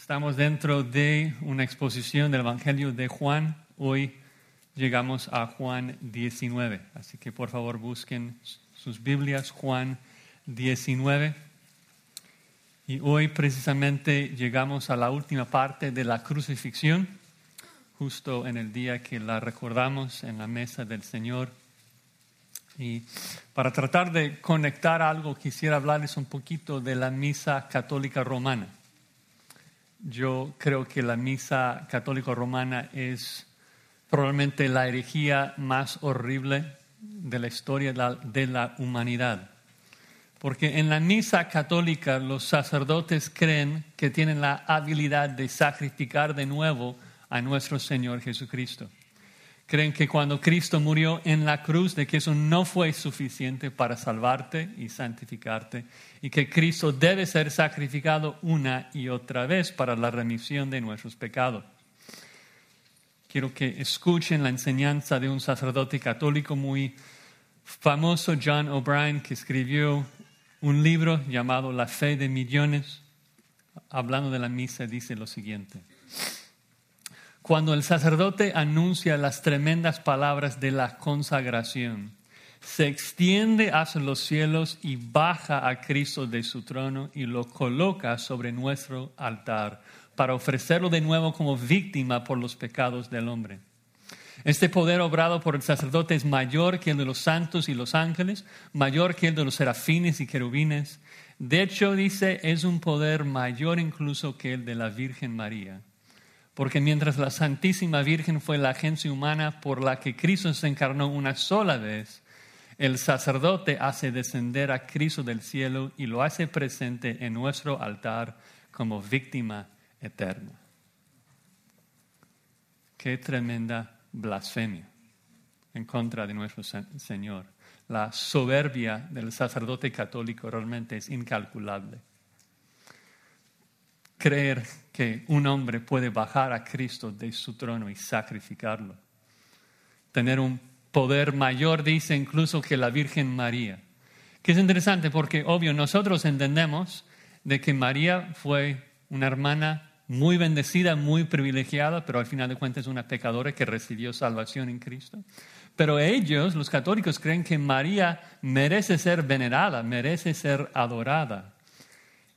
Estamos dentro de una exposición del Evangelio de Juan. Hoy llegamos a Juan 19. Así que por favor busquen sus Biblias, Juan 19. Y hoy precisamente llegamos a la última parte de la crucifixión, justo en el día que la recordamos en la mesa del Señor. Y para tratar de conectar algo, quisiera hablarles un poquito de la misa católica romana. Yo creo que la misa católica romana es probablemente la herejía más horrible de la historia de la humanidad. Porque en la misa católica los sacerdotes creen que tienen la habilidad de sacrificar de nuevo a nuestro Señor Jesucristo creen que cuando Cristo murió en la cruz, de que eso no fue suficiente para salvarte y santificarte, y que Cristo debe ser sacrificado una y otra vez para la remisión de nuestros pecados. Quiero que escuchen la enseñanza de un sacerdote católico muy famoso, John O'Brien, que escribió un libro llamado La fe de millones. Hablando de la misa, dice lo siguiente. Cuando el sacerdote anuncia las tremendas palabras de la consagración, se extiende hacia los cielos y baja a Cristo de su trono y lo coloca sobre nuestro altar para ofrecerlo de nuevo como víctima por los pecados del hombre. Este poder obrado por el sacerdote es mayor que el de los santos y los ángeles, mayor que el de los serafines y querubines. De hecho, dice, es un poder mayor incluso que el de la Virgen María porque mientras la Santísima Virgen fue la agencia humana por la que Cristo se encarnó una sola vez, el sacerdote hace descender a Cristo del cielo y lo hace presente en nuestro altar como víctima eterna. Qué tremenda blasfemia en contra de nuestro Señor. La soberbia del sacerdote católico realmente es incalculable creer que un hombre puede bajar a Cristo de su trono y sacrificarlo. Tener un poder mayor, dice incluso que la Virgen María. Que es interesante porque, obvio, nosotros entendemos de que María fue una hermana muy bendecida, muy privilegiada, pero al final de cuentas una pecadora que recibió salvación en Cristo. Pero ellos, los católicos, creen que María merece ser venerada, merece ser adorada.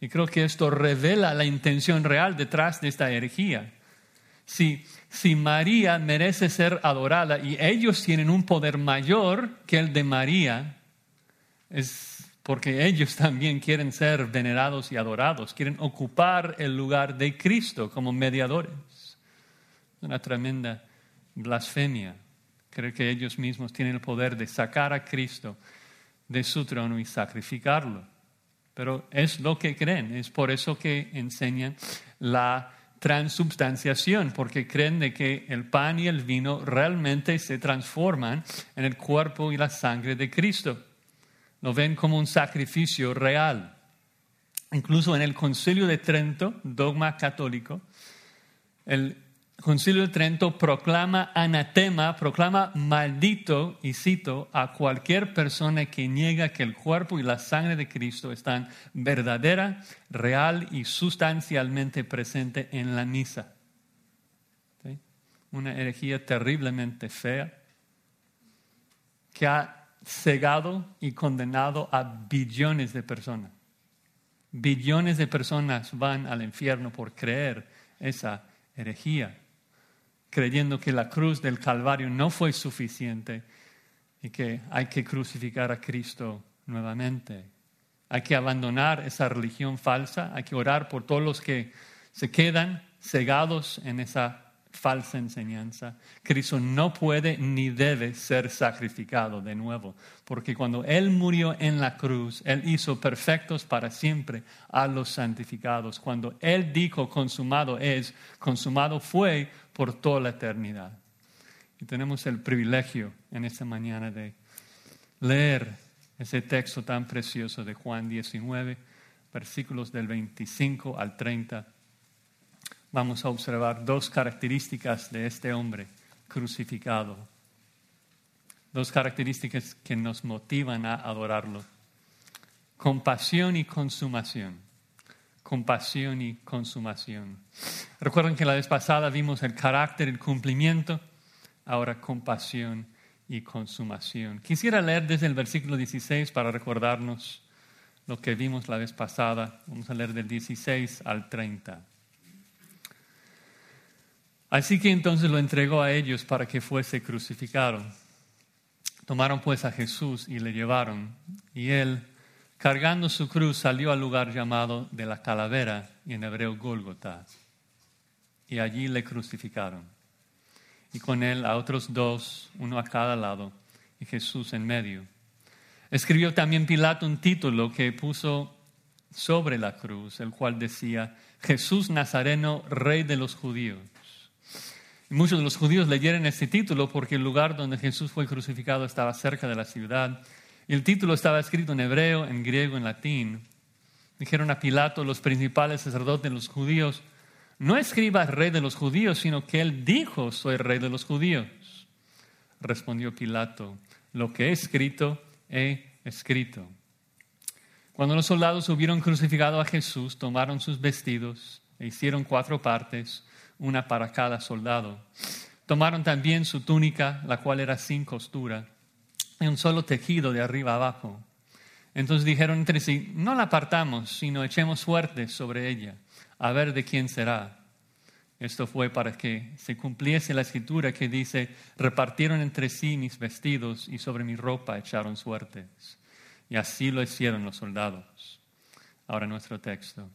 Y creo que esto revela la intención real detrás de esta herejía. Si, si María merece ser adorada y ellos tienen un poder mayor que el de María, es porque ellos también quieren ser venerados y adorados, quieren ocupar el lugar de Cristo como mediadores. Una tremenda blasfemia. Creo que ellos mismos tienen el poder de sacar a Cristo de su trono y sacrificarlo pero es lo que creen. Es por eso que enseñan la transubstanciación, porque creen de que el pan y el vino realmente se transforman en el cuerpo y la sangre de Cristo. Lo ven como un sacrificio real. Incluso en el Concilio de Trento, dogma católico, el Concilio de Trento proclama anatema, proclama maldito, y cito, a cualquier persona que niega que el cuerpo y la sangre de Cristo están verdadera, real y sustancialmente presente en la misa. Una herejía terriblemente fea que ha cegado y condenado a billones de personas. Billones de personas van al infierno por creer esa herejía creyendo que la cruz del Calvario no fue suficiente y que hay que crucificar a Cristo nuevamente. Hay que abandonar esa religión falsa, hay que orar por todos los que se quedan cegados en esa falsa enseñanza. Cristo no puede ni debe ser sacrificado de nuevo, porque cuando Él murió en la cruz, Él hizo perfectos para siempre a los santificados. Cuando Él dijo consumado es, consumado fue por toda la eternidad. Y tenemos el privilegio en esta mañana de leer ese texto tan precioso de Juan 19, versículos del 25 al 30 vamos a observar dos características de este hombre crucificado. Dos características que nos motivan a adorarlo. Compasión y consumación. compasión y consumación. Recuerden que la vez pasada vimos el carácter, el cumplimiento, ahora compasión y consumación. Quisiera leer desde el versículo 16 para recordarnos lo que vimos la vez pasada. Vamos a leer del 16 al 30. Así que entonces lo entregó a ellos para que fuese crucificado. Tomaron pues a Jesús y le llevaron, y él, cargando su cruz, salió al lugar llamado de la calavera, y en hebreo Gólgota, y allí le crucificaron. Y con él a otros dos, uno a cada lado, y Jesús en medio. Escribió también Pilato un título que puso sobre la cruz, el cual decía, Jesús Nazareno, Rey de los Judíos. Muchos de los judíos leyeron este título porque el lugar donde Jesús fue crucificado estaba cerca de la ciudad. Y el título estaba escrito en hebreo, en griego, en latín. Dijeron a Pilato, los principales sacerdotes de los judíos, no escriba rey de los judíos, sino que él dijo, soy rey de los judíos. Respondió Pilato, lo que he escrito, he escrito. Cuando los soldados hubieron crucificado a Jesús, tomaron sus vestidos e hicieron cuatro partes una para cada soldado. Tomaron también su túnica, la cual era sin costura, y un solo tejido de arriba abajo. Entonces dijeron entre sí, no la apartamos, sino echemos suerte sobre ella, a ver de quién será. Esto fue para que se cumpliese la escritura que dice, repartieron entre sí mis vestidos y sobre mi ropa echaron suertes. Y así lo hicieron los soldados. Ahora nuestro texto.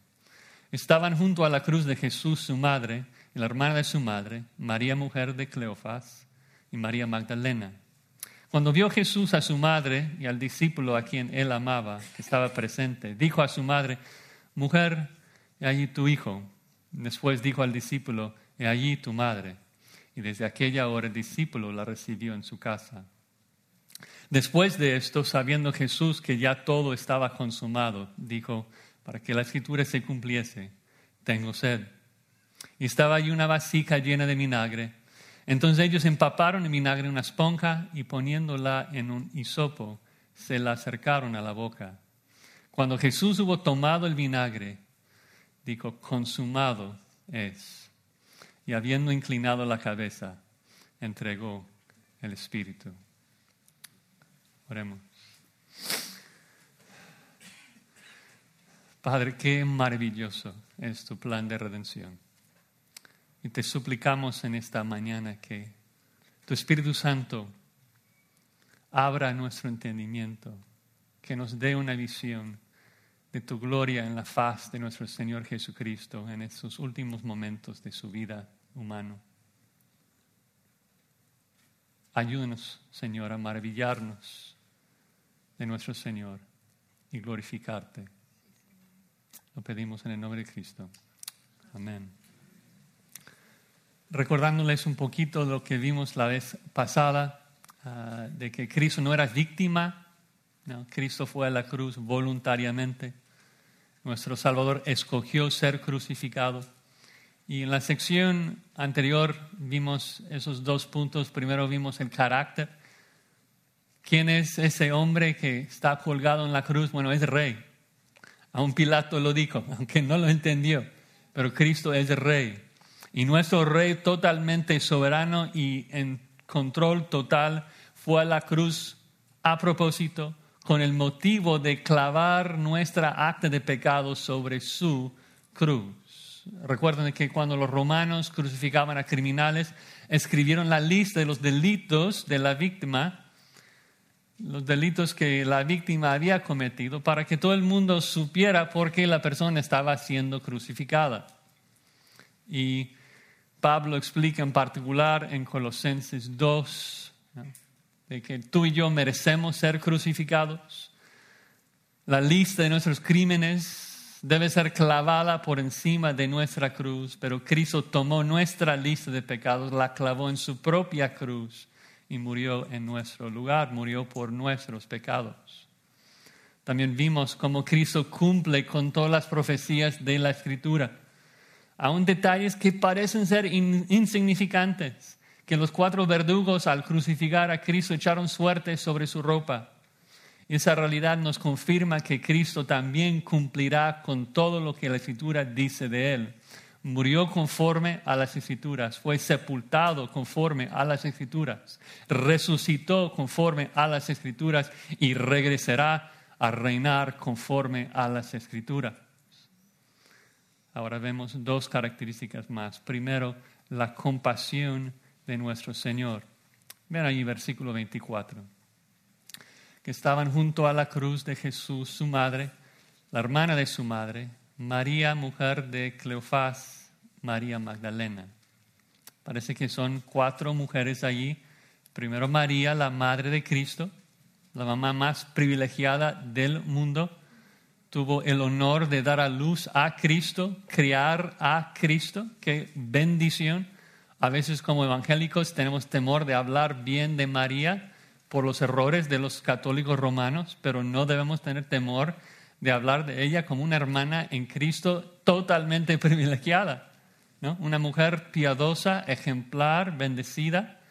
Estaban junto a la cruz de Jesús su madre la hermana de su madre, María mujer de Cleofas y María Magdalena. Cuando vio Jesús a su madre y al discípulo a quien él amaba, que estaba presente, dijo a su madre, mujer, he allí tu hijo. Después dijo al discípulo, he allí tu madre. Y desde aquella hora el discípulo la recibió en su casa. Después de esto, sabiendo Jesús que ya todo estaba consumado, dijo, para que la escritura se cumpliese, tengo sed. Y estaba allí una vasija llena de vinagre. Entonces ellos empaparon en vinagre una esponja y poniéndola en un hisopo, se la acercaron a la boca. Cuando Jesús hubo tomado el vinagre, dijo, consumado es. Y habiendo inclinado la cabeza, entregó el Espíritu. Oremos. Padre, qué maravilloso es tu plan de redención. Y te suplicamos en esta mañana que tu Espíritu Santo abra nuestro entendimiento, que nos dé una visión de tu gloria en la faz de nuestro Señor Jesucristo en estos últimos momentos de su vida humana. Ayúdanos, Señor, a maravillarnos de nuestro Señor y glorificarte. Lo pedimos en el nombre de Cristo. Amén recordándoles un poquito lo que vimos la vez pasada, ah, de que Cristo no era víctima, Cristo fue a la cruz voluntariamente. Nuestro Salvador escogió ser crucificado. Y en la sección anterior vimos esos dos puntos. Primero vimos el carácter. ¿Quién es ese hombre que está colgado en la cruz? Bueno, es rey. Aún Pilato lo dijo, aunque no lo entendió. Pero Cristo es rey. Y nuestro rey totalmente soberano y en control total fue a la cruz a propósito con el motivo de clavar nuestra acta de pecado sobre su cruz. Recuerden que cuando los romanos crucificaban a criminales, escribieron la lista de los delitos de la víctima, los delitos que la víctima había cometido, para que todo el mundo supiera por qué la persona estaba siendo crucificada. Y Pablo explica en particular en Colosenses 2, de que tú y yo merecemos ser crucificados. La lista de nuestros crímenes debe ser clavada por encima de nuestra cruz, pero Cristo tomó nuestra lista de pecados, la clavó en su propia cruz y murió en nuestro lugar, murió por nuestros pecados. También vimos cómo Cristo cumple con todas las profecías de la Escritura aún detalles que parecen ser insignificantes, que los cuatro verdugos al crucificar a Cristo echaron suerte sobre su ropa. Esa realidad nos confirma que Cristo también cumplirá con todo lo que la Escritura dice de Él. Murió conforme a las Escrituras, fue sepultado conforme a las Escrituras, resucitó conforme a las Escrituras y regresará a reinar conforme a las Escrituras. Ahora vemos dos características más. Primero, la compasión de nuestro Señor. Ven ahí versículo 24. Que estaban junto a la cruz de Jesús su madre, la hermana de su madre, María, mujer de Cleofás, María Magdalena. Parece que son cuatro mujeres allí. Primero María, la madre de Cristo, la mamá más privilegiada del mundo, tuvo el honor de dar a luz a Cristo, criar a Cristo. Qué bendición. A veces como evangélicos tenemos temor de hablar bien de María por los errores de los católicos romanos, pero no debemos tener temor de hablar de ella como una hermana en Cristo totalmente privilegiada. ¿no? Una mujer piadosa, ejemplar, bendecida.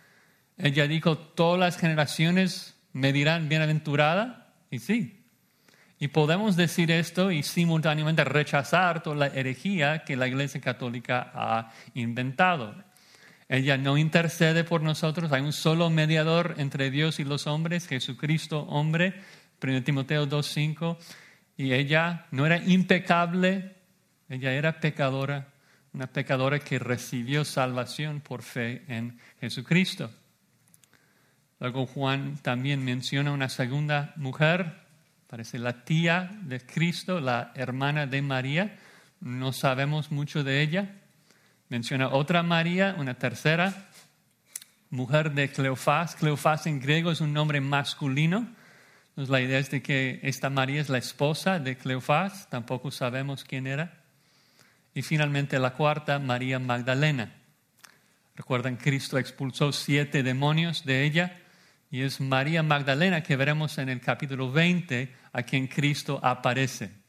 Ella dijo, todas las generaciones me dirán bienaventurada. Y sí. Y podemos decir esto y simultáneamente rechazar toda la herejía que la Iglesia Católica ha inventado. Ella no intercede por nosotros, hay un solo mediador entre Dios y los hombres, Jesucristo hombre, 1 Timoteo 2.5, y ella no era impecable, ella era pecadora, una pecadora que recibió salvación por fe en Jesucristo. Luego Juan también menciona una segunda mujer, parece la tía de Cristo, la hermana de María, no sabemos mucho de ella, Menciona otra María, una tercera, mujer de Cleofás. Cleofás en griego es un nombre masculino. Entonces la idea es de que esta María es la esposa de Cleofás, tampoco sabemos quién era. Y finalmente la cuarta, María Magdalena. Recuerdan, Cristo expulsó siete demonios de ella y es María Magdalena que veremos en el capítulo 20 a quien Cristo aparece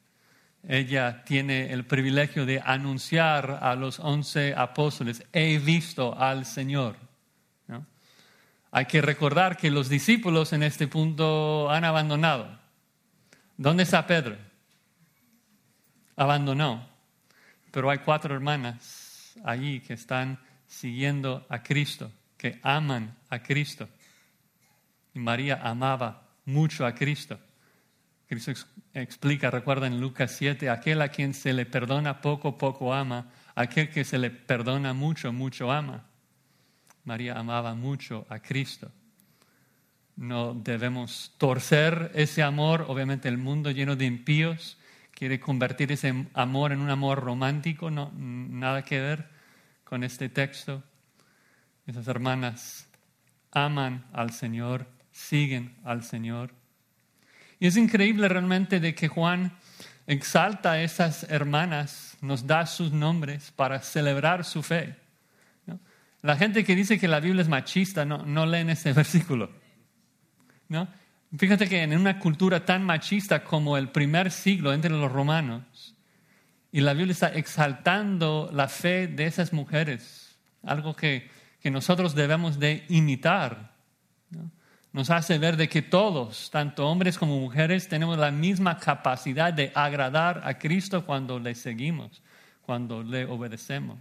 ella tiene el privilegio de anunciar a los once apóstoles, he visto al Señor. Hay que recordar que los discípulos en este punto han abandonado. ¿Dónde está Pedro? Abandonó. Pero hay cuatro hermanas allí que están siguiendo a Cristo, que aman a Cristo. María amaba mucho a Cristo. Cristo explica, recuerda en Lucas 7, aquel a quien se le perdona poco, poco ama, aquel que se le perdona mucho, mucho ama. María amaba mucho a Cristo. No debemos torcer ese amor. Obviamente el mundo lleno de impíos quiere convertir ese amor en un amor romántico. No, nada que ver con este texto. Esas hermanas aman al Señor, siguen al Señor y es increíble realmente de que Juan exalta a esas hermanas, nos da sus nombres para celebrar su fe. La gente que dice que la Biblia es machista no, no leen ese versículo. ¿no? Fíjate que en una cultura tan machista como el primer siglo entre los romanos, y la Biblia está exaltando la fe de esas mujeres, algo que, que nosotros debemos de imitar. ¿no? Nos hace ver de que todos, tanto hombres como mujeres, tenemos la misma capacidad de agradar a Cristo cuando le seguimos, cuando le obedecemos.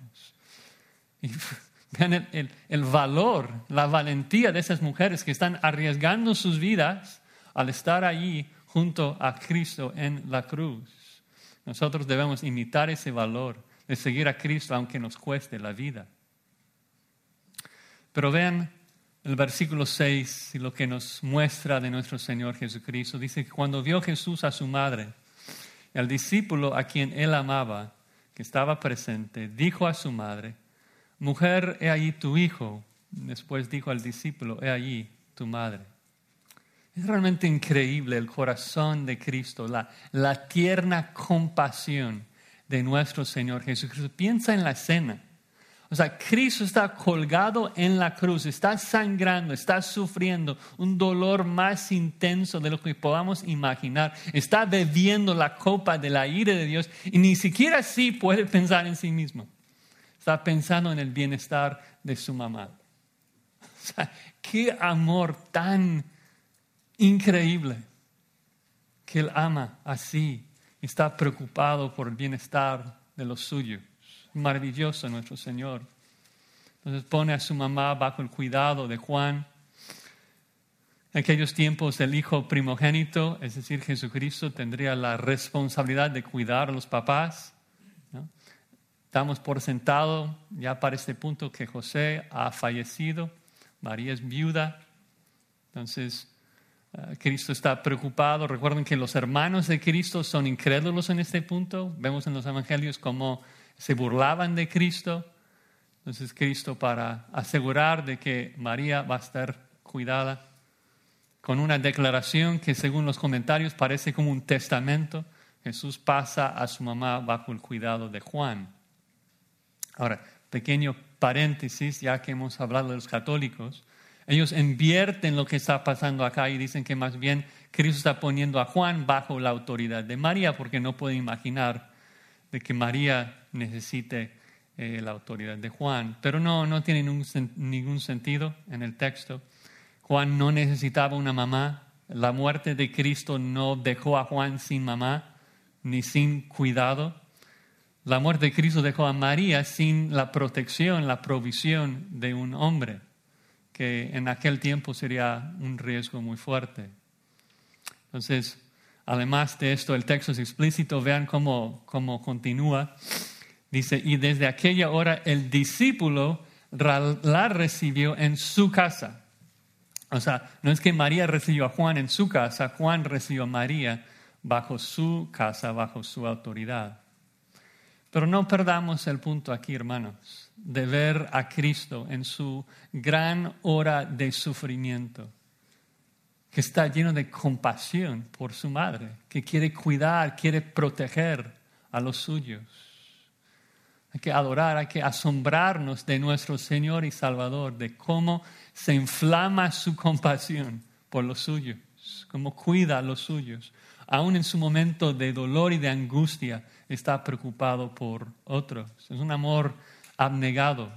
Y vean el, valor, la valentía de esas mujeres que están arriesgando sus vidas al estar allí junto a Cristo en la cruz. Nosotros debemos imitar ese valor de seguir a Cristo aunque nos cueste la vida. Pero vean el versículo 6 y lo que nos muestra de nuestro Señor Jesucristo. Dice que cuando vio Jesús a su madre al discípulo a quien él amaba, que estaba presente, dijo a su madre, mujer, he allí tu hijo. Después dijo al discípulo, he allí tu madre. Es realmente increíble el corazón de Cristo, la, la tierna compasión de nuestro Señor Jesucristo. Piensa en la escena. O sea, Cristo está colgado en la cruz, está sangrando, está sufriendo un dolor más intenso de lo que podamos imaginar. Está bebiendo la copa de la ira de Dios y ni siquiera así puede pensar en sí mismo. Está pensando en el bienestar de su mamá. O sea, qué amor tan increíble. que Él ama así, está preocupado por el bienestar de los suyos. Maravilloso nuestro Señor. Entonces pone a su mamá bajo el cuidado de Juan. En aquellos tiempos el hijo primogénito, es decir, Jesucristo, tendría la responsabilidad de cuidar a los papás. Estamos por sentado ya para este punto que José ha fallecido, María es viuda. Entonces, eh, Cristo está preocupado. Recuerden que los hermanos de Cristo son incrédulos en este punto. Vemos en los evangelios cómo se burlaban de Cristo. Entonces Cristo para asegurar de que María va a estar cuidada con una declaración que según los comentarios parece como un testamento, Jesús pasa a su mamá bajo el cuidado de Juan. Ahora, pequeño paréntesis, ya que hemos hablado de los católicos, ellos invierten lo que está pasando acá y dicen que más bien Cristo está poniendo a Juan bajo la autoridad de María porque no puede imaginar de que María necesite eh, la autoridad de Juan. Pero no, no tiene ningún, sentido en el texto. Juan no necesitaba una mamá. La muerte de Cristo no dejó a Juan sin mamá ni sin cuidado. La muerte de Cristo dejó a María sin la protección, la provisión de un hombre, que en aquel tiempo sería un riesgo muy fuerte. Entonces, además de esto, el texto es explícito, vean cómo, cómo continúa. Dice, y desde aquella hora el discípulo la recibió en su casa. O sea, no es que María recibió a Juan en su casa, Juan recibió a María bajo su casa, bajo su autoridad. Pero no perdamos el punto aquí, hermanos, de ver a Cristo en su gran hora de sufrimiento, que está lleno de compasión por su madre, que quiere cuidar, quiere proteger a los suyos. Hay que adorar, hay que asombrarnos de nuestro Señor y Salvador, de cómo se inflama su compasión por los suyos, cómo cuida a los suyos. Aún en su momento de dolor y de angustia, está preocupado por otros. Es un amor abnegado.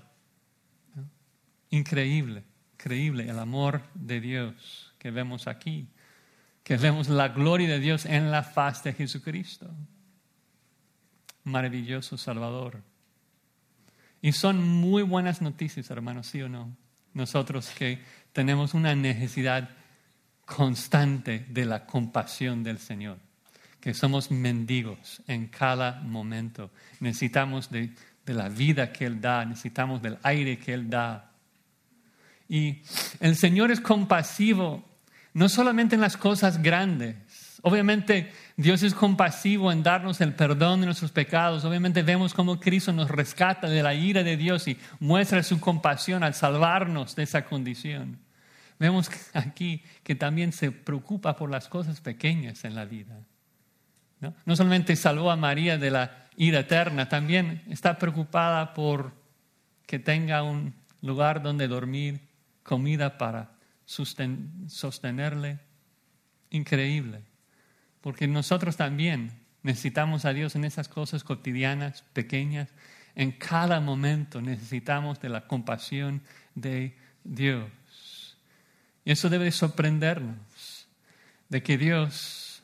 Increíble, increíble el amor de Dios que vemos aquí, que vemos la gloria de Dios en la faz de Jesucristo. Maravilloso Salvador. Y son muy buenas noticias, hermanos, sí o no. Nosotros que tenemos una necesidad constante de la compasión del Señor, que somos mendigos en cada momento. Necesitamos de, de la vida que Él da, necesitamos del aire que Él da. Y el Señor es compasivo no solamente en las cosas grandes, Obviamente Dios es compasivo en darnos el perdón de nuestros pecados. Obviamente vemos cómo Cristo nos rescata de la ira de Dios y muestra su compasión al salvarnos de esa condición. Vemos aquí que también se preocupa por las cosas pequeñas en la vida. No, solamente salvó a María de la ira eterna, también está preocupada por que tenga un lugar donde dormir, comida para sostenerle. Increíble. Porque nosotros también necesitamos a Dios en esas cosas cotidianas, pequeñas. En cada momento necesitamos de la compasión de Dios. Y eso debe sorprendernos, de que Dios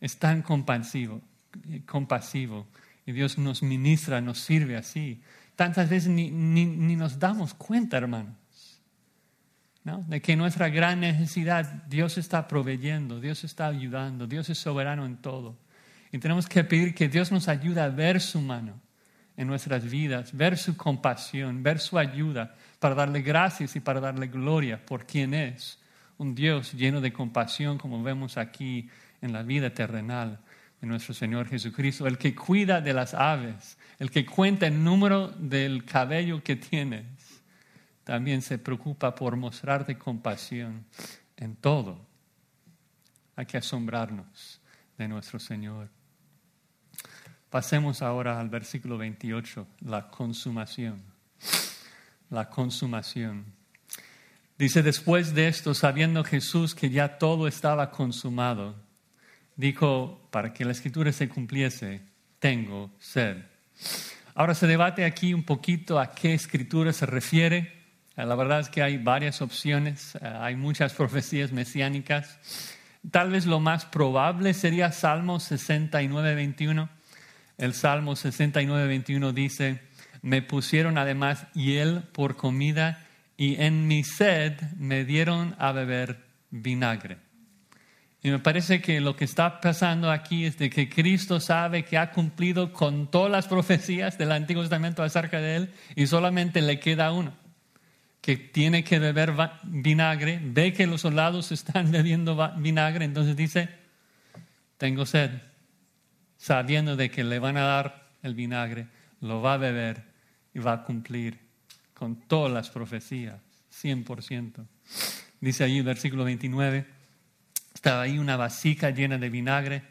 es tan compasivo, compasivo y Dios nos ministra, nos sirve así. Tantas veces ni, ni nos damos cuenta, de que nuestra gran necesidad Dios está proveyendo, Dios está ayudando, Dios es soberano en todo. Y tenemos que pedir que Dios nos ayude a ver su mano en nuestras vidas, ver su compasión, ver su ayuda para darle gracias y para darle gloria por quien es, un Dios lleno de compasión como vemos aquí en la vida terrenal de nuestro Señor Jesucristo, el que cuida de las aves, el que cuenta el número del cabello que tiene también se preocupa por mostrarte compasión en todo. Hay que asombrarnos de nuestro Señor. Pasemos ahora al versículo 28, la consumación. La consumación. Dice, después de esto, sabiendo Jesús que ya todo estaba consumado, dijo, para que la escritura se cumpliese, tengo sed. Ahora se debate aquí un poquito a qué escritura se refiere. La verdad es que hay varias opciones, eh, hay muchas profecías mesiánicas tal vez lo más probable sería Salmo 69, 21. El Salmo 69, 21 dice, me pusieron además hiel por comida y en mi sed me dieron a beber vinagre. Y me parece que lo que está pasando aquí es de que Cristo sabe que ha cumplido con todas las profecías del Antiguo Testamento acerca de él y solamente le queda uno, que tiene que beber vinagre, ve que los soldados están bebiendo vinagre, entonces dice, tengo sed, sabiendo de que le van a dar el vinagre, lo va a beber y va a cumplir con todas las profecías, 100%. Dice allí versículo 29 estaba ahí una vasija llena de vinagre.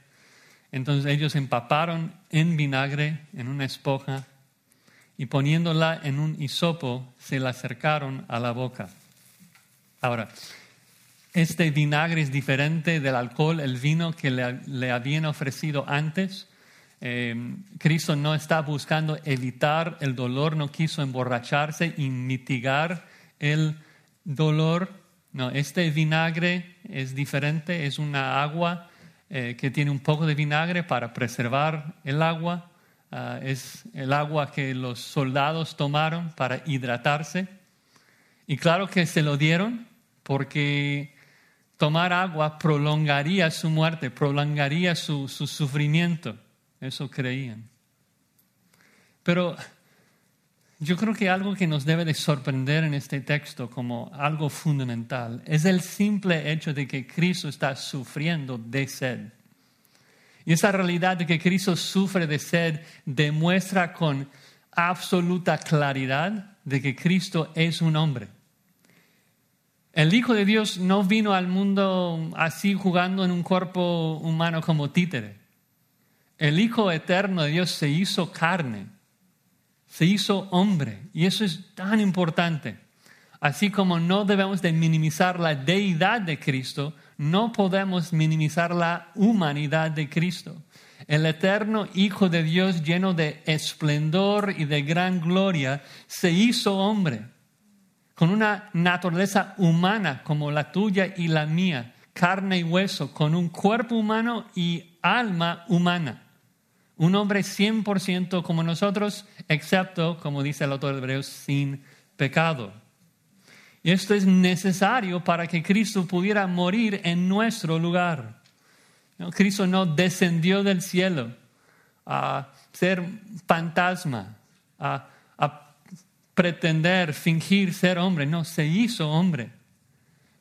Entonces ellos empaparon en vinagre en una esponja y poniéndola en un hisopo se la acercaron a la boca. Ahora, este vinagre es diferente del alcohol, el vino que le, habían ofrecido antes. Eh, Cristo no está buscando evitar el dolor, no quiso emborracharse y mitigar el dolor no, este vinagre es diferente, es una agua eh, que tiene un poco de vinagre para preservar el agua. Ah, es el agua que los soldados tomaron para hidratarse. Y claro que se lo dieron porque tomar agua prolongaría su muerte, prolongaría su, su sufrimiento. Eso creían. Pero yo creo que algo que nos debe de sorprender en este texto como algo fundamental es el simple hecho de que Cristo está sufriendo de sed. Y esa realidad de que Cristo sufre de sed demuestra con absoluta claridad de que Cristo es un hombre. El Hijo de Dios no vino al mundo así jugando en un cuerpo humano como títere. El Hijo eterno de Dios se hizo carne se hizo hombre y eso es tan importante. Así como no debemos de minimizar la deidad de Cristo, no podemos minimizar la humanidad de Cristo. El eterno Hijo de Dios lleno de esplendor y de gran gloria se hizo hombre, con una naturaleza humana como la tuya y la mía, carne y hueso, con un cuerpo humano y alma humana. Un hombre 100% como nosotros, excepto, como dice el autor de Hebreos, sin pecado. Y esto es necesario para que Cristo pudiera morir en nuestro lugar. Cristo no descendió del cielo a ser fantasma, a, a pretender, fingir ser hombre. No, se hizo hombre.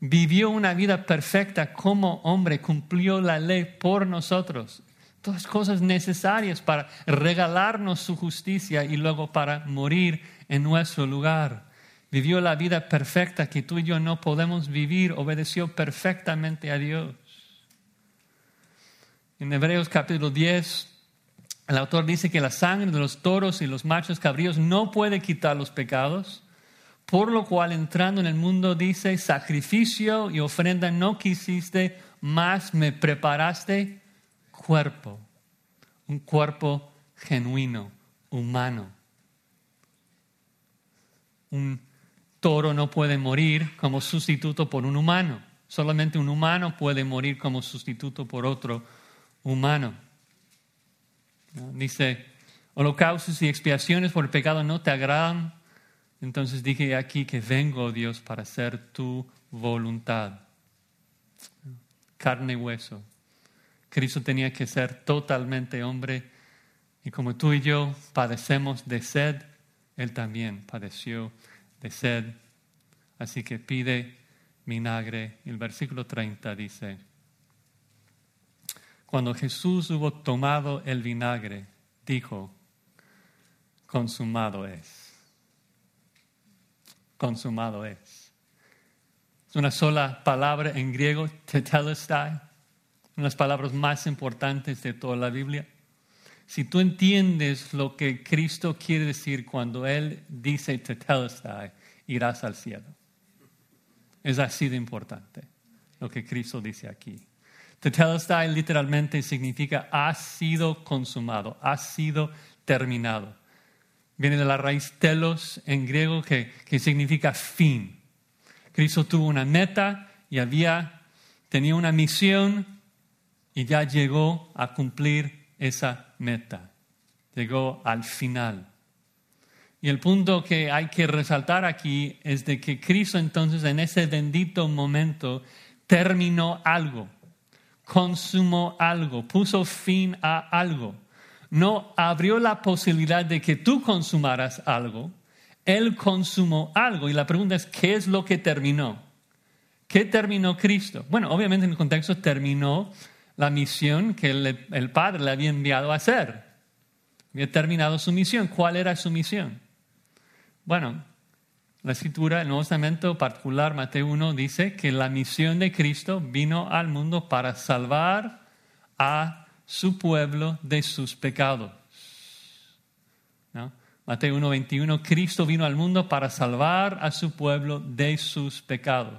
Vivió una vida perfecta como hombre, cumplió la ley por nosotros todas cosas necesarias para regalarnos su justicia y luego para morir en nuestro lugar. Vivió la vida perfecta que tú y yo no podemos vivir, obedeció perfectamente a Dios. En Hebreos capítulo 10, el autor dice que la sangre de los toros y los machos cabríos no puede quitar los pecados, por lo cual entrando en el mundo dice, sacrificio y ofrenda no quisiste, más me preparaste cuerpo, un cuerpo genuino, humano. Un toro no puede morir como sustituto por un humano. Solamente un humano puede morir como sustituto por otro humano. Dice, holocaustos y expiaciones por el pecado no te agradan. Entonces dije aquí que vengo, Dios, para hacer tu voluntad. Carne y hueso, Cristo tenía que ser totalmente hombre y como tú y yo padecemos de sed, Él también padeció de sed. Así que pide vinagre. El versículo 30 dice, cuando Jesús hubo tomado el vinagre, dijo, consumado es. Consumado es. Es una sola palabra en griego, tetelestai, las palabras más importantes de toda la Biblia. Si tú entiendes lo que Cristo quiere decir cuando Él dice tetelestai, irás al cielo. Es así de importante lo que Cristo dice aquí. Tetelestai literalmente significa ha sido consumado, ha sido terminado. Viene de la raíz telos en griego que, que significa fin. Cristo tuvo una meta y había tenía una misión y ya llegó a cumplir esa meta. Llegó al final. Y el punto que hay que resaltar aquí es de que Cristo entonces en ese bendito momento terminó algo, consumó algo, puso fin a algo. No abrió la posibilidad de que tú consumaras algo, Él consumó algo. Y la pregunta es, ¿qué es lo que terminó? ¿Qué terminó Cristo? Bueno, obviamente en el contexto terminó la misión que el, el Padre le había enviado a hacer. Había terminado su misión. ¿Cuál era su misión? Bueno, la escritura, el Nuevo Testamento particular, Mateo 1, dice que la misión de Cristo vino al mundo para salvar a su pueblo de sus pecados. ¿No? Mateo 1, 21, Cristo vino al mundo para salvar a su pueblo de sus pecados.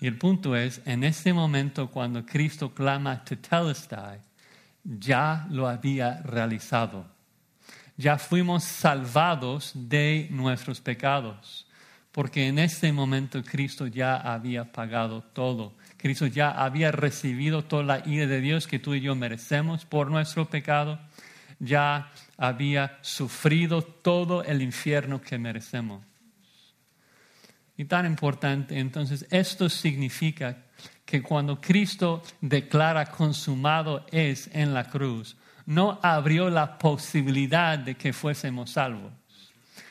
Y el punto es, en este momento cuando Cristo clama Tetelestai, ya lo había realizado ya fuimos salvados de nuestros pecados, porque en este momento Cristo ya había pagado todo. Cristo ya había recibido toda la ira de Dios que tú y yo merecemos por nuestro pecado. Ya había sufrido todo el infierno que merecemos. Y tan importante, entonces, esto significa que cuando Cristo declara consumado es en la cruz, no abrió la posibilidad de que fuésemos salvos.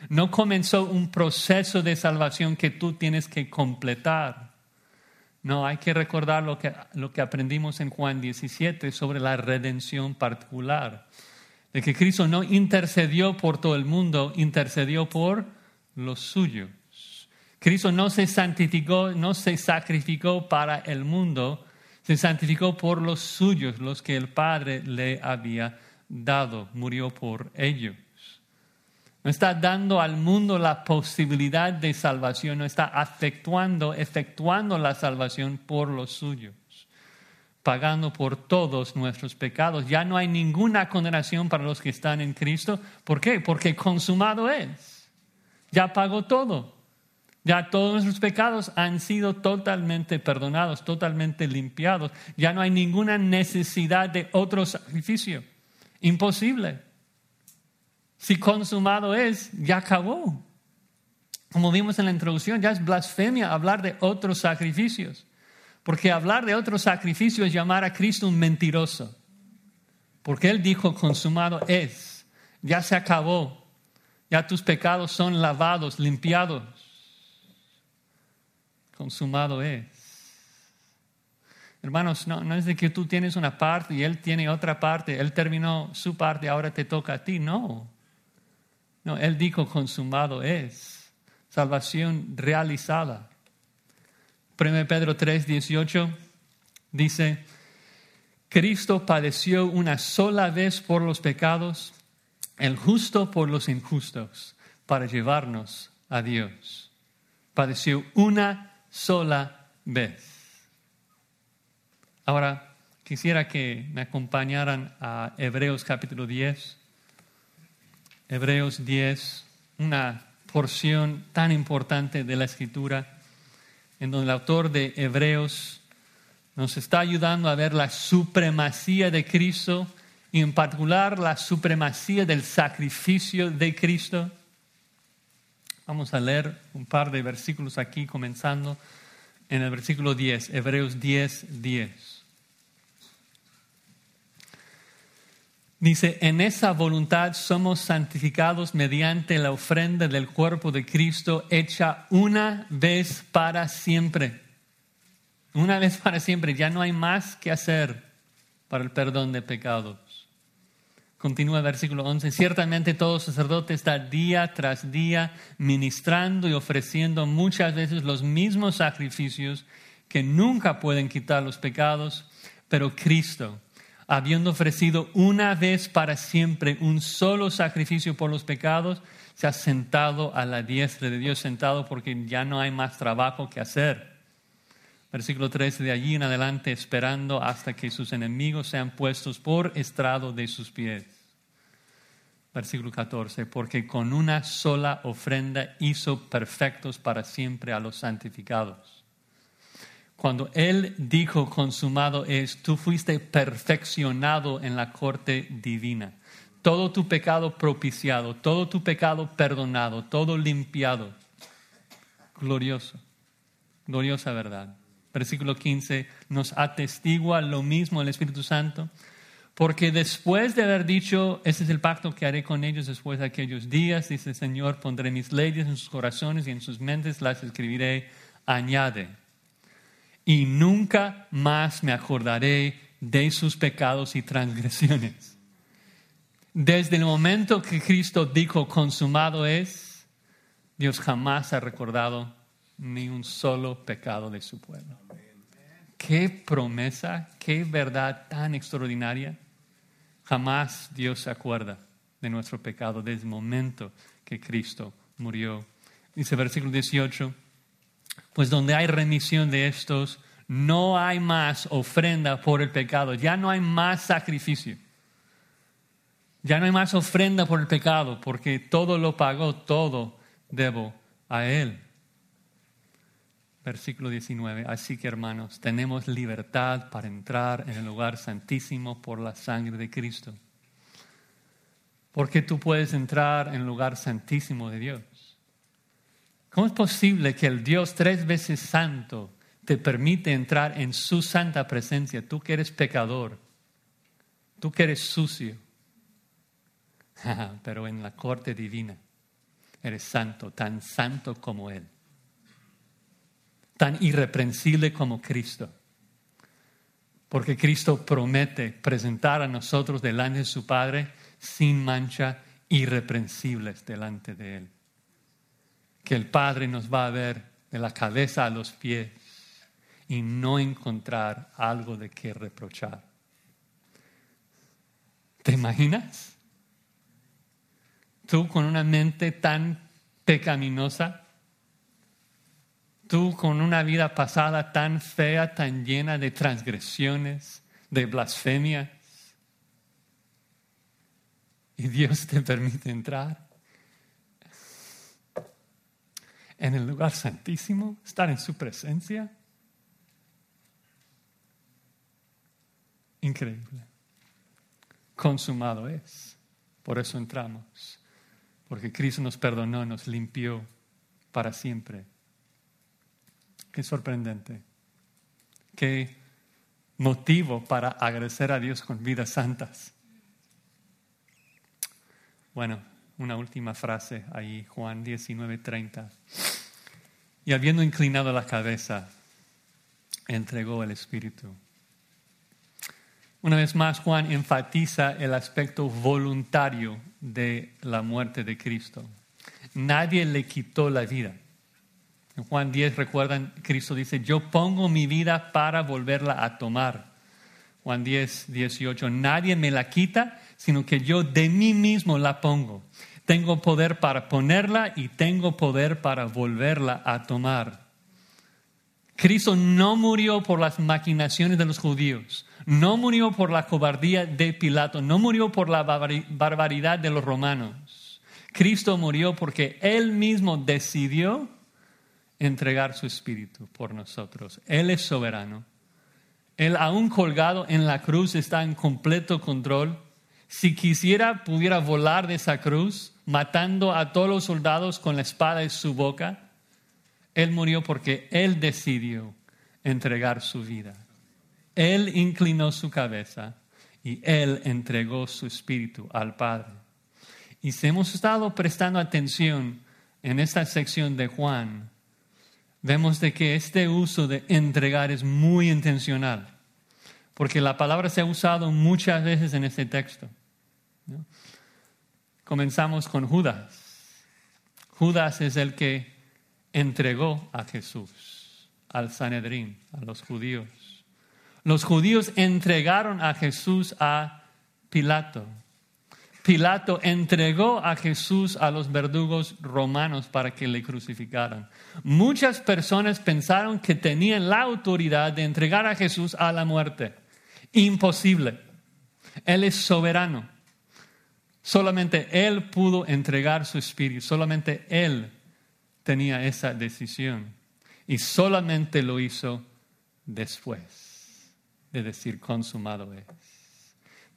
No comenzó un proceso de salvación que tú tienes que completar. No, hay que recordar lo que, lo que aprendimos en Juan 17 sobre la redención particular. De que Cristo no intercedió por todo el mundo, intercedió por los suyos. Cristo no se santificó, no se sacrificó para el mundo, se santificó por los suyos, los que el Padre le había dado, murió por ellos. No está dando al mundo la posibilidad de salvación, no está efectuando, efectuando la salvación por los suyos, pagando por todos nuestros pecados. Ya no hay ninguna condenación para los que están en Cristo. ¿Por qué? Porque consumado es. Ya pagó todo. Ya todos nuestros pecados han sido totalmente perdonados, totalmente limpiados. Ya no hay ninguna necesidad de otro sacrificio. Imposible. Si consumado es, ya acabó. Como vimos en la introducción, ya es blasfemia hablar de otros sacrificios. Porque hablar de otros sacrificios es llamar a Cristo un mentiroso. Porque Él dijo, consumado es, ya se acabó, ya tus pecados son lavados, limpiados consumado es. Hermanos, no, es de que tú tienes una parte y Él tiene otra parte, Él terminó su parte, ahora te toca a ti, no. No, Él dijo consumado es, salvación realizada. 1 Pedro 3, 18 dice, Cristo padeció una sola vez por los pecados, el justo por los injustos, para llevarnos a Dios. Padeció una sola vez. Ahora, quisiera que me acompañaran a Hebreos capítulo 10. Hebreos 10, una porción tan importante de la escritura, en donde el autor de Hebreos nos está ayudando a ver la supremacía de Cristo y en particular la supremacía del sacrificio de Cristo. Vamos a leer un par de versículos aquí, comenzando en el versículo 10, Hebreos 10, 10. Dice, en esa voluntad somos santificados mediante la ofrenda del cuerpo de Cristo hecha una vez para siempre. Una vez para siempre, ya no hay más que hacer para el perdón de pecados. Continúa el versículo 11. Ciertamente todo sacerdote está día tras día ministrando y ofreciendo muchas veces los mismos sacrificios que nunca pueden quitar los pecados, pero Cristo, habiendo ofrecido una vez para siempre un solo sacrificio por los pecados, se ha sentado a la diestra de Dios, sentado porque ya no hay más trabajo que hacer. Versículo 13, de allí en adelante, esperando hasta que sus enemigos sean puestos por estrado de sus pies. Versículo 14, porque con una sola ofrenda hizo perfectos para siempre a los santificados. Cuando Él dijo consumado es, tú fuiste perfeccionado en la corte divina. Todo tu pecado propiciado, todo tu pecado perdonado, todo limpiado. Glorioso, gloriosa verdad. Versículo 15 nos atestigua lo mismo el Espíritu Santo. Porque después de haber dicho, ese es el pacto que haré con ellos después de aquellos días, dice el Señor, pondré mis leyes en sus corazones y en sus mentes las escribiré, añade y nunca más me acordaré de sus pecados y transgresiones. Desde el momento que Cristo dijo consumado es, Dios jamás ha recordado ni un solo pecado de su pueblo. Qué promesa, qué verdad tan extraordinaria. Jamás Dios se acuerda de nuestro pecado desde el momento que Cristo murió. Dice versículo 18 pues donde hay remisión de estos, no hay más ofrenda por el pecado, ya no hay más sacrificio. Ya no hay más ofrenda por el pecado, porque todo lo pagó, todo debo a Él. Versículo 19. Así que hermanos, tenemos libertad para entrar en el lugar santísimo por la sangre de Cristo. Porque tú puedes entrar en el lugar santísimo de Dios. ¿Cómo es posible que el Dios tres veces santo te permite entrar en su santa presencia? Tú que eres pecador, tú que eres sucio, pero en la corte divina eres santo, tan santo como Él, tan irreprensible como Cristo. Porque Cristo promete presentar a nosotros delante de su Padre sin mancha, irreprensibles delante de Él que el Padre nos va a ver de la cabeza a los pies y no encontrar algo de qué reprochar. ¿Te imaginas? Tú con una mente tan pecaminosa, tú con una vida pasada tan fea, tan llena de transgresiones, de blasfemias, y Dios te permite entrar. en el lugar santísimo, estar en su presencia. Increíble. Consumado es. Por eso entramos. Porque Cristo nos perdonó, nos limpió para siempre. Qué sorprendente. Qué motivo para agradecer a Dios con vidas santas. Bueno, una última frase ahí, Juan 19:30. Y habiendo inclinado la cabeza, entregó el Espíritu. Una vez más, Juan enfatiza el aspecto voluntario de la muerte de Cristo. Nadie le quitó la vida. Juan 10, recuerdan, Cristo dice, yo pongo mi vida para volverla a tomar. Juan 10, 18, nadie me la quita, sino que yo de mí mismo la pongo. Tengo poder para ponerla y tengo poder para volverla a tomar. Cristo no murió por las maquinaciones de los judíos, no murió por la cobardía de Pilato, no murió por la barbaridad de los romanos. Cristo murió porque Él mismo decidió entregar su espíritu por nosotros. Él es soberano. Él aún colgado en la cruz está en completo control si quisiera, pudiera volar de esa cruz, matando a todos los soldados con la espada en su boca. Él murió porque Él decidió entregar su vida. Él inclinó su cabeza y Él entregó su espíritu al Padre. Y si hemos estado prestando atención en esta sección de Juan, vemos de que este uso de entregar es muy intencional, porque la palabra se ha usado muchas veces en este texto. Comenzamos con Judas. Judas es el que entregó a Jesús al Sanedrín, a los judíos. Los judíos entregaron a Jesús a Pilato. Pilato entregó a Jesús a los verdugos romanos para que le crucificaran. Muchas personas pensaron que tenían la autoridad de entregar a Jesús a la muerte. Imposible. Él es soberano. Solamente Él pudo entregar su espíritu, solamente Él tenía esa decisión. Y solamente lo hizo después de decir consumado es.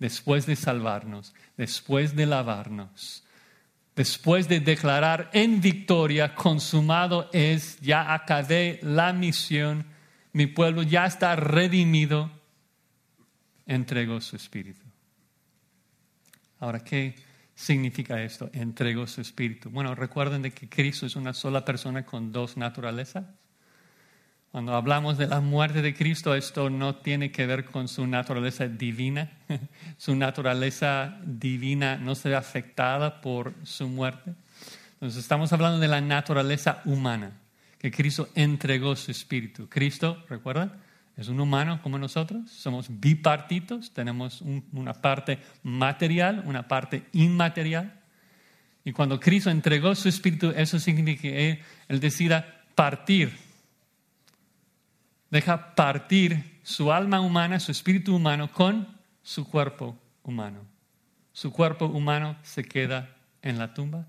Después de salvarnos, después de lavarnos, después de declarar en victoria, consumado es, ya acabé la misión, mi pueblo ya está redimido, entregó su espíritu. Ahora, ¿qué significa esto? Entregó su espíritu. Bueno, recuerden de que Cristo es una sola persona con dos naturalezas. Cuando hablamos de la muerte de Cristo, esto no tiene que ver con su naturaleza divina. su naturaleza divina no se ve afectada por su muerte. Entonces estamos hablando de la naturaleza humana, que Cristo entregó su espíritu. Cristo, ¿recuerdan? Es un humano como nosotros, somos bipartitos, tenemos una parte material, una parte inmaterial. Y cuando Cristo entregó su espíritu, eso significa que Él decida partir deja partir su alma humana, su espíritu humano con su cuerpo humano. Su cuerpo humano se queda en la tumba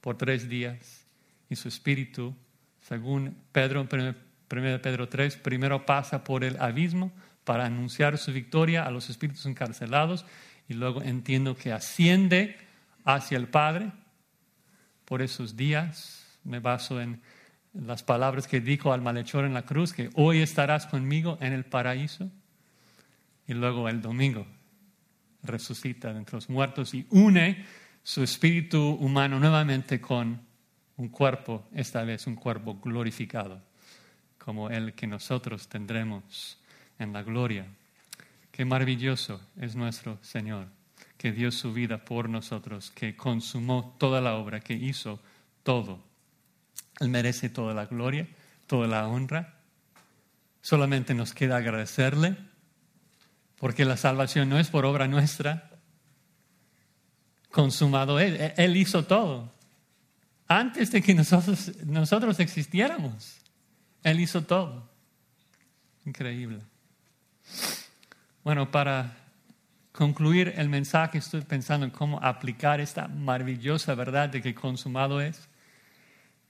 por tres días y su espíritu, según Pedro, 1 Pedro 3, primero pasa por el abismo para anunciar su victoria a los espíritus encarcelados y luego entiendo que asciende hacia el Padre por esos días. Me baso en las palabras que dijo al malhechor en la cruz, que hoy estarás conmigo en el paraíso. Y luego el domingo resucita de entre los muertos y une su espíritu humano nuevamente con un cuerpo, esta vez un cuerpo glorificado, como el que nosotros tendremos en la gloria. Qué maravilloso es nuestro Señor, que dio su vida por nosotros, que consumó toda la obra, que hizo todo él merece toda la gloria, toda la honra. Solamente nos queda agradecerle, porque la salvación no es por obra nuestra. Consumado Él, Él hizo todo. Antes de que nosotros, nosotros existiéramos, Él hizo todo. Increíble. Bueno, para concluir el mensaje, estoy pensando en cómo aplicar esta maravillosa verdad de que consumado es.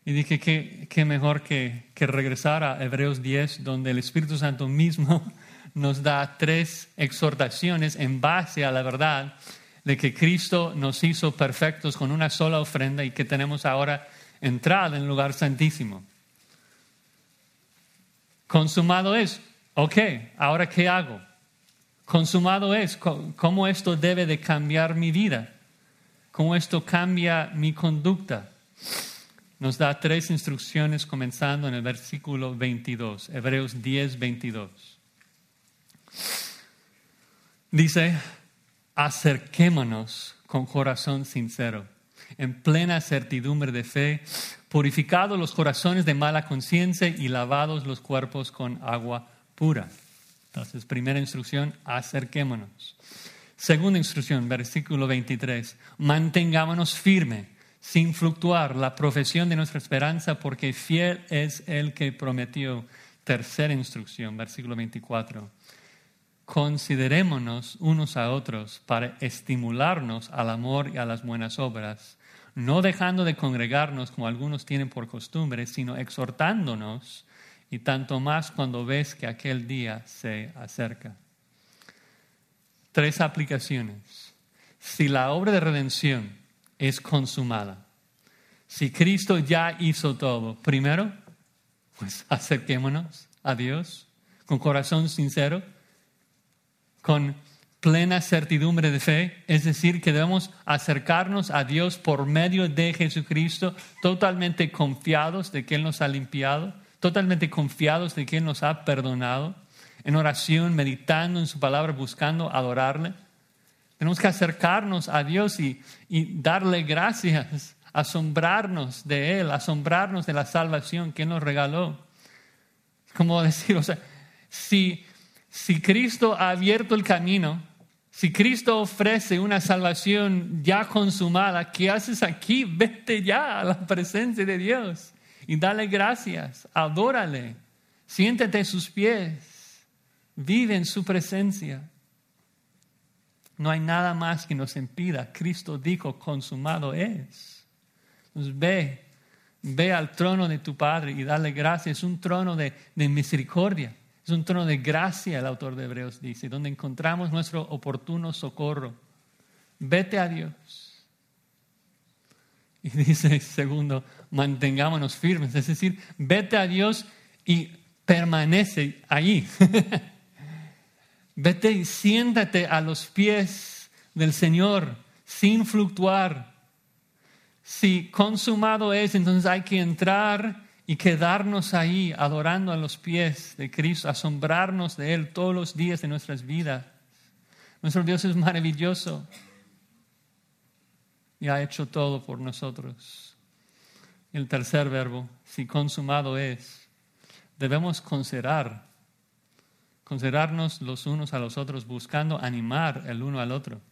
Y dije que qué mejor que, que regresar a Hebreos 10, donde el Espíritu Santo mismo nos da tres exhortaciones en base a la verdad de que Cristo nos hizo perfectos con una sola ofrenda y que tenemos ahora entrada en el lugar santísimo. Consumado es, ok, ahora ¿qué hago? Consumado es, ¿cómo esto debe de cambiar mi vida? ¿Cómo esto cambia mi conducta? Nos da tres instrucciones comenzando en el versículo 22, Hebreos 10, 22. Dice, acerquémonos con corazón sincero, en plena certidumbre de fe, purificados los corazones de mala conciencia y lavados los cuerpos con agua pura. Entonces, primera instrucción, acerquémonos. Segunda instrucción, versículo 23, mantengámonos firme sin fluctuar la profesión de nuestra esperanza, porque fiel es el que prometió. Tercera instrucción, versículo 24. Considerémonos unos a otros para estimularnos al amor y a las buenas obras, no dejando de congregarnos como algunos tienen por costumbre, sino exhortándonos, y tanto más cuando ves que aquel día se acerca. Tres aplicaciones. Si la obra de redención es consumada. Si Cristo ya hizo todo, primero, pues acerquémonos a Dios con corazón sincero, con plena certidumbre de fe, es decir, que debemos acercarnos a Dios por medio de Jesucristo, totalmente confiados de que Él nos ha limpiado, totalmente confiados de que Él nos ha perdonado, en oración, meditando en su palabra, buscando adorarle. Tenemos que acercarnos a Dios y, darle gracias, asombrarnos de Él, asombrarnos de la salvación que nos regaló. Como decir, o sea, si, si Cristo ha abierto el camino, si Cristo ofrece una salvación ya consumada, ¿qué haces aquí? Vete ya a la presencia de Dios y dale gracias, adórale, siéntete a sus pies, vive en su presencia. No hay nada más que nos impida. Cristo dijo, consumado es. Entonces ve, ve al trono de tu Padre y dale gracias. Es un trono de, misericordia. Es un trono de gracia, el autor de Hebreos dice, donde encontramos nuestro oportuno socorro. Vete a Dios. Y dice, segundo, mantengámonos firmes. Es decir, vete a Dios y permanece ahí. vete y siéntate a los pies del Señor sin fluctuar. Si consumado es, entonces hay que entrar y quedarnos ahí adorando a los pies de Cristo, asombrarnos de Él todos los días de nuestras vidas. Nuestro Dios es maravilloso y ha hecho todo por nosotros. El tercer verbo, si consumado es, debemos considerar, considerarnos los unos a los otros, buscando animar el uno al otro.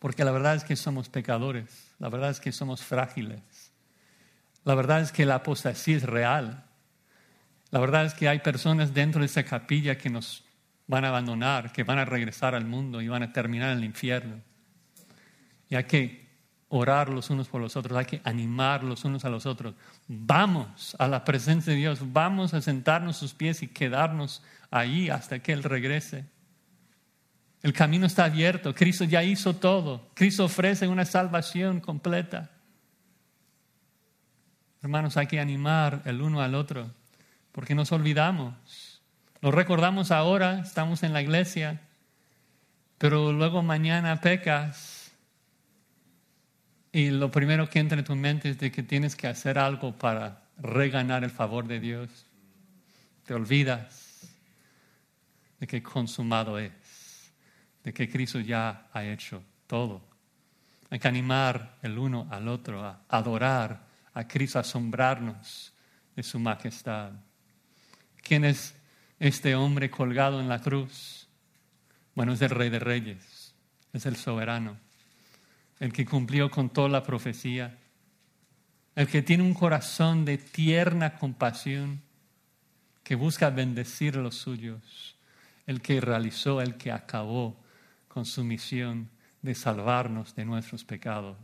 Porque la verdad es que somos pecadores, la verdad es que somos frágiles. La verdad es que la apostasía es real. La verdad es que hay personas dentro de esa capilla que nos van a abandonar, que van a regresar al mundo y van a terminar en el infierno. Y hay que orar los unos por los otros, hay que animar los unos a los otros. Vamos a la presencia de Dios, vamos a sentarnos sus pies y quedarnos ahí hasta que Él regrese. El camino está abierto, Cristo ya hizo todo, Cristo ofrece una salvación completa. Hermanos, hay que animar el uno al otro, porque nos olvidamos. Lo recordamos ahora, estamos en la iglesia, pero luego mañana pecas y lo primero que entra en tu mente es de que tienes que hacer algo para reganar el favor de Dios. Te olvidas de que consumado es, de que Cristo ya ha hecho todo. Hay que animar el uno al otro a adorar a Cristo, asombrarnos de su majestad. ¿Quién es este hombre colgado en la cruz? Bueno, es el Rey de Reyes, es el soberano, el que cumplió con toda la profecía, el que tiene un corazón de tierna compasión, que busca bendecir a los suyos, el que realizó, el que acabó con su misión de salvarnos de nuestros pecados.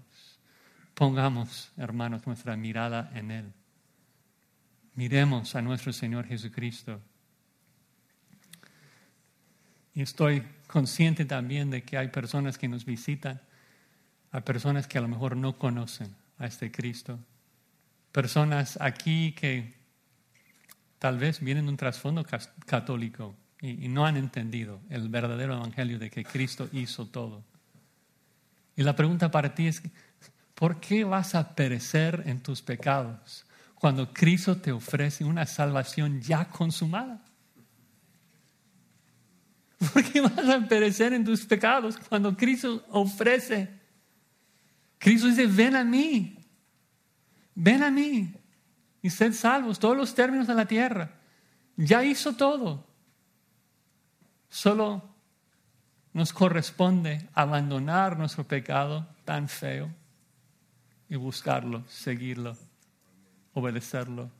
Pongamos, hermanos, nuestra mirada en Él. Miremos a nuestro Señor Jesucristo. Y estoy consciente también de que hay personas que nos visitan, hay personas que a lo mejor no conocen a este Cristo, personas aquí que tal vez vienen de un trasfondo católico y, y no han entendido el verdadero evangelio de que Cristo hizo todo. Y la pregunta para ti es, ¿Por qué vas a perecer en tus pecados cuando Cristo te ofrece una salvación ya consumada? ¿Por qué vas a perecer en tus pecados cuando Cristo ofrece? Cristo dice, ven a mí, ven a mí y sed salvos, todos los términos de la tierra. Ya hizo todo. Solo nos corresponde abandonar nuestro pecado tan feo y buscarlo, seguirlo, obedecerlo.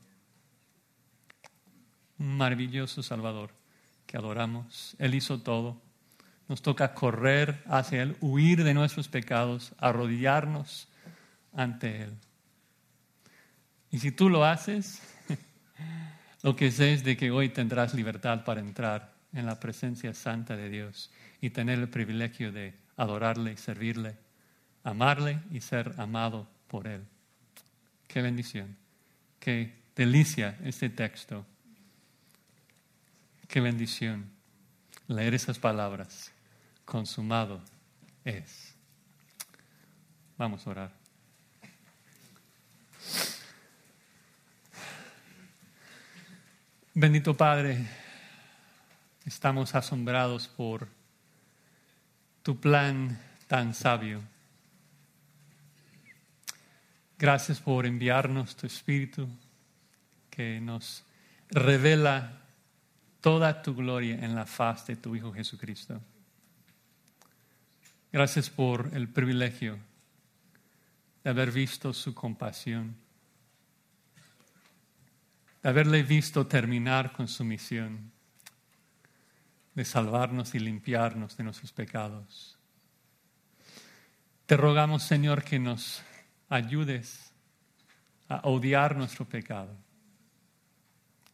Maravilloso Salvador que adoramos. Él hizo todo. Nos toca correr hacia Él, huir de nuestros pecados, arrodillarnos ante Él. Y si tú lo haces, lo que sé es de que hoy tendrás libertad para entrar en la presencia santa de Dios y tener el privilegio de adorarle servirle, amarle y ser amado por Él. Qué bendición, qué delicia este texto. Qué bendición leer esas palabras. Consumado es. Vamos a orar. Bendito Padre, estamos asombrados por tu plan tan sabio Gracias por enviarnos tu Espíritu que nos revela toda tu gloria en la faz de tu Hijo Jesucristo. Gracias por el privilegio de haber visto su compasión, de haberle visto terminar con su misión, de salvarnos y limpiarnos de nuestros pecados. Te rogamos, Señor, que nos ayudes a odiar nuestro pecado.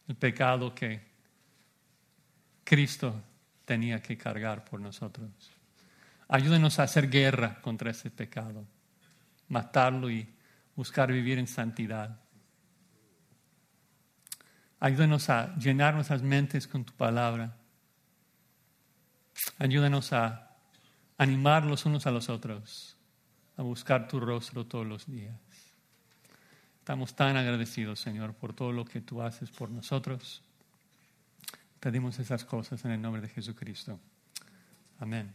El pecado que Cristo tenía que cargar por nosotros. Ayúdenos a hacer guerra contra ese pecado, matarlo y buscar vivir en santidad. Ayúdanos a llenar nuestras mentes con tu palabra. Ayúdanos a animar los unos a los otros, a buscar tu rostro todos los días. Estamos tan agradecidos, Señor, por todo lo que tú haces por nosotros. Pedimos esas cosas en el nombre de Jesucristo. Amén.